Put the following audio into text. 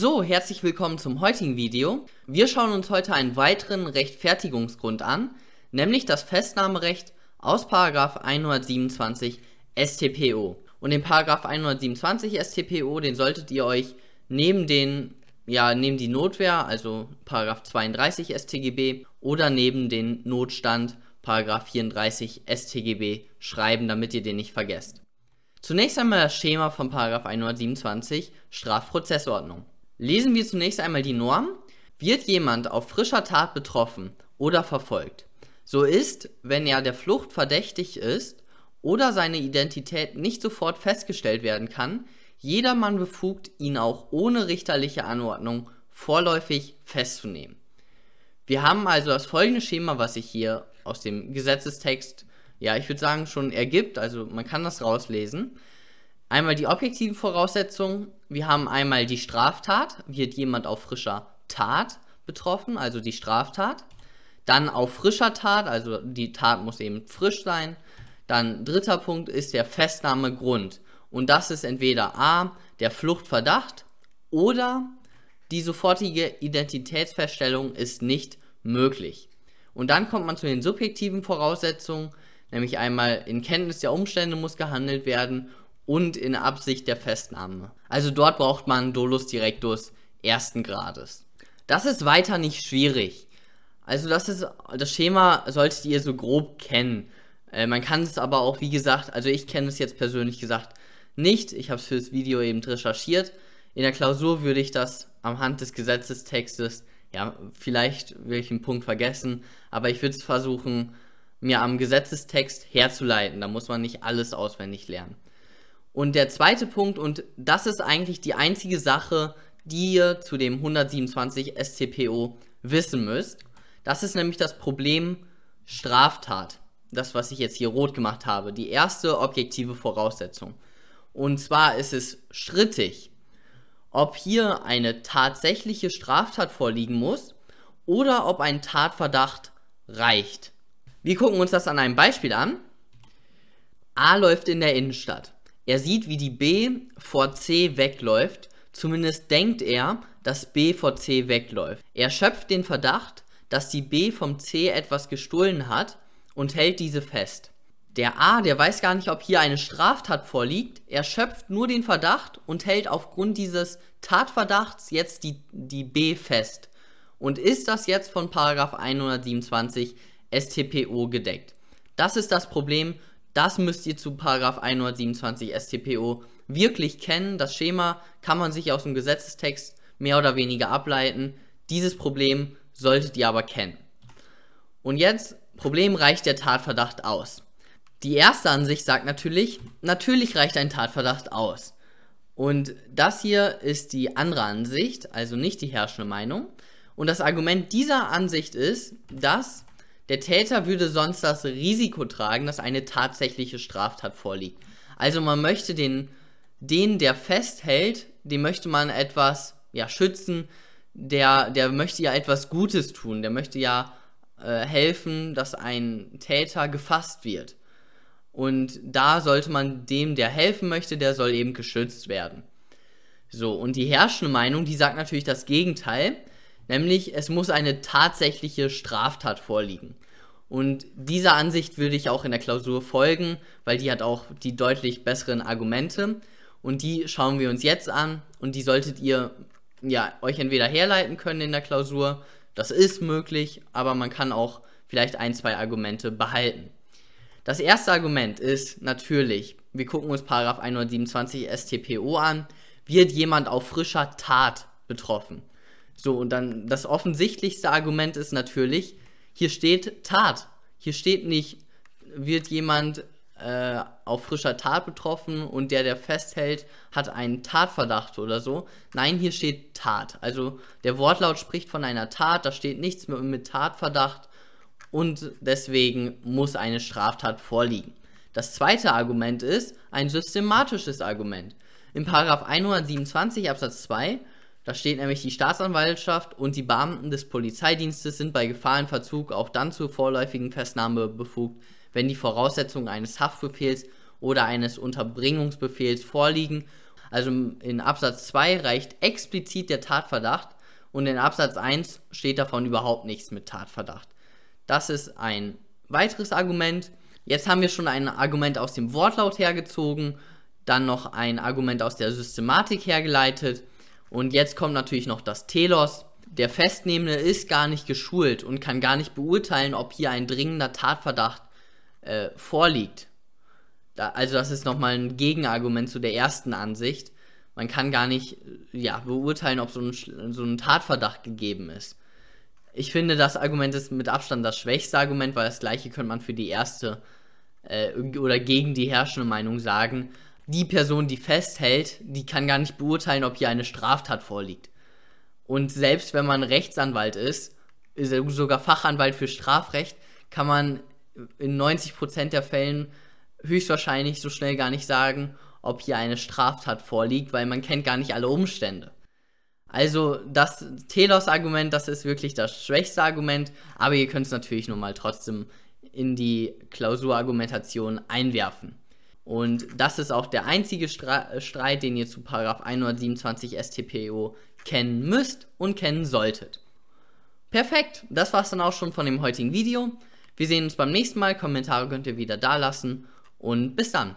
So, herzlich willkommen zum heutigen Video. Wir schauen uns heute einen weiteren Rechtfertigungsgrund an, nämlich das Festnahmerecht aus 127 StPO. Und den 127 StPO, den solltet ihr euch neben den ja, neben die Notwehr, also 32 StGB oder neben den Notstand 34 StGB schreiben, damit ihr den nicht vergesst. Zunächst einmal das Schema von 127 Strafprozessordnung. Lesen wir zunächst einmal die Norm. Wird jemand auf frischer Tat betroffen oder verfolgt, so ist, wenn er der Flucht verdächtig ist oder seine Identität nicht sofort festgestellt werden kann, jedermann befugt, ihn auch ohne richterliche Anordnung vorläufig festzunehmen. Wir haben also das folgende Schema, was sich hier aus dem Gesetzestext, ja, ich würde sagen, schon ergibt, also man kann das rauslesen. Einmal die objektiven Voraussetzungen. Wir haben einmal die Straftat. Wird jemand auf frischer Tat betroffen, also die Straftat. Dann auf frischer Tat, also die Tat muss eben frisch sein. Dann dritter Punkt ist der Festnahmegrund. Und das ist entweder A, der Fluchtverdacht oder die sofortige Identitätsfeststellung ist nicht möglich. Und dann kommt man zu den subjektiven Voraussetzungen, nämlich einmal in Kenntnis der Umstände muss gehandelt werden und in Absicht der Festnahme. Also dort braucht man Dolus Directus ersten Grades. Das ist weiter nicht schwierig. Also das ist das Schema solltet ihr so grob kennen. Äh, man kann es aber auch, wie gesagt, also ich kenne es jetzt persönlich gesagt nicht. Ich habe es fürs Video eben recherchiert. In der Klausur würde ich das am Hand des Gesetzestextes, ja, vielleicht will ich einen Punkt vergessen, aber ich würde es versuchen, mir am Gesetzestext herzuleiten. Da muss man nicht alles auswendig lernen. Und der zweite Punkt, und das ist eigentlich die einzige Sache, die ihr zu dem 127 StPO wissen müsst, das ist nämlich das Problem Straftat. Das, was ich jetzt hier rot gemacht habe. Die erste objektive Voraussetzung. Und zwar ist es strittig, ob hier eine tatsächliche Straftat vorliegen muss oder ob ein Tatverdacht reicht. Wir gucken uns das an einem Beispiel an. A läuft in der Innenstadt. Er sieht, wie die B vor C wegläuft, zumindest denkt er, dass B vor C wegläuft. Er schöpft den Verdacht, dass die B vom C etwas gestohlen hat und hält diese fest. Der A, der weiß gar nicht, ob hier eine Straftat vorliegt, er schöpft nur den Verdacht und hält aufgrund dieses Tatverdachts jetzt die, die B fest. Und ist das jetzt von 127 StPO gedeckt? Das ist das Problem, das müsst ihr zu 127 StPO wirklich kennen. Das Schema kann man sich aus dem Gesetzestext mehr oder weniger ableiten. Dieses Problem solltet ihr aber kennen. Und jetzt, Problem reicht der Tatverdacht aus. Die erste Ansicht sagt natürlich, natürlich reicht ein Tatverdacht aus. Und das hier ist die andere Ansicht, also nicht die herrschende Meinung. Und das Argument dieser Ansicht ist, dass der Täter würde sonst das Risiko tragen, dass eine tatsächliche Straftat vorliegt. Also man möchte den, den der festhält, dem möchte man etwas ja, schützen, der, der möchte ja etwas Gutes tun, der möchte ja äh, helfen, dass ein Täter gefasst wird. Und da sollte man dem, der helfen möchte, der soll eben geschützt werden. So, und die herrschende Meinung, die sagt natürlich das Gegenteil. Nämlich, es muss eine tatsächliche Straftat vorliegen. Und dieser Ansicht würde ich auch in der Klausur folgen, weil die hat auch die deutlich besseren Argumente. Und die schauen wir uns jetzt an und die solltet ihr ja euch entweder herleiten können in der Klausur. Das ist möglich, aber man kann auch vielleicht ein, zwei Argumente behalten. Das erste Argument ist natürlich, wir gucken uns Paragraph 127 StPO an, wird jemand auf frischer Tat betroffen. So, und dann das offensichtlichste Argument ist natürlich, hier steht Tat. Hier steht nicht, wird jemand äh, auf frischer Tat betroffen und der, der festhält, hat einen Tatverdacht oder so. Nein, hier steht Tat. Also der Wortlaut spricht von einer Tat, da steht nichts mit, mit Tatverdacht und deswegen muss eine Straftat vorliegen. Das zweite Argument ist ein systematisches Argument. In 127 Absatz 2 da steht nämlich, die Staatsanwaltschaft und die Beamten des Polizeidienstes sind bei Gefahrenverzug auch dann zur vorläufigen Festnahme befugt, wenn die Voraussetzungen eines Haftbefehls oder eines Unterbringungsbefehls vorliegen. Also in Absatz 2 reicht explizit der Tatverdacht und in Absatz 1 steht davon überhaupt nichts mit Tatverdacht. Das ist ein weiteres Argument. Jetzt haben wir schon ein Argument aus dem Wortlaut hergezogen, dann noch ein Argument aus der Systematik hergeleitet und jetzt kommt natürlich noch das Telos. Der Festnehmende ist gar nicht geschult und kann gar nicht beurteilen, ob hier ein dringender Tatverdacht äh, vorliegt. Da, also das ist nochmal ein Gegenargument zu der ersten Ansicht. Man kann gar nicht ja, beurteilen, ob so ein, so ein Tatverdacht gegeben ist. Ich finde, das Argument ist mit Abstand das schwächste Argument, weil das gleiche könnte man für die erste äh, oder gegen die herrschende Meinung sagen. Die Person, die festhält, die kann gar nicht beurteilen, ob hier eine Straftat vorliegt. Und selbst wenn man Rechtsanwalt ist, sogar Fachanwalt für Strafrecht, kann man in 90% der Fällen höchstwahrscheinlich so schnell gar nicht sagen, ob hier eine Straftat vorliegt, weil man kennt gar nicht alle Umstände. Also das Telos-Argument, das ist wirklich das schwächste Argument, aber ihr könnt es natürlich nun mal trotzdem in die Klausurargumentation einwerfen. Und das ist auch der einzige Streit, den ihr zu 127 StPO kennen müsst und kennen solltet. Perfekt, das war's dann auch schon von dem heutigen Video. Wir sehen uns beim nächsten Mal. Kommentare könnt ihr wieder da lassen und bis dann.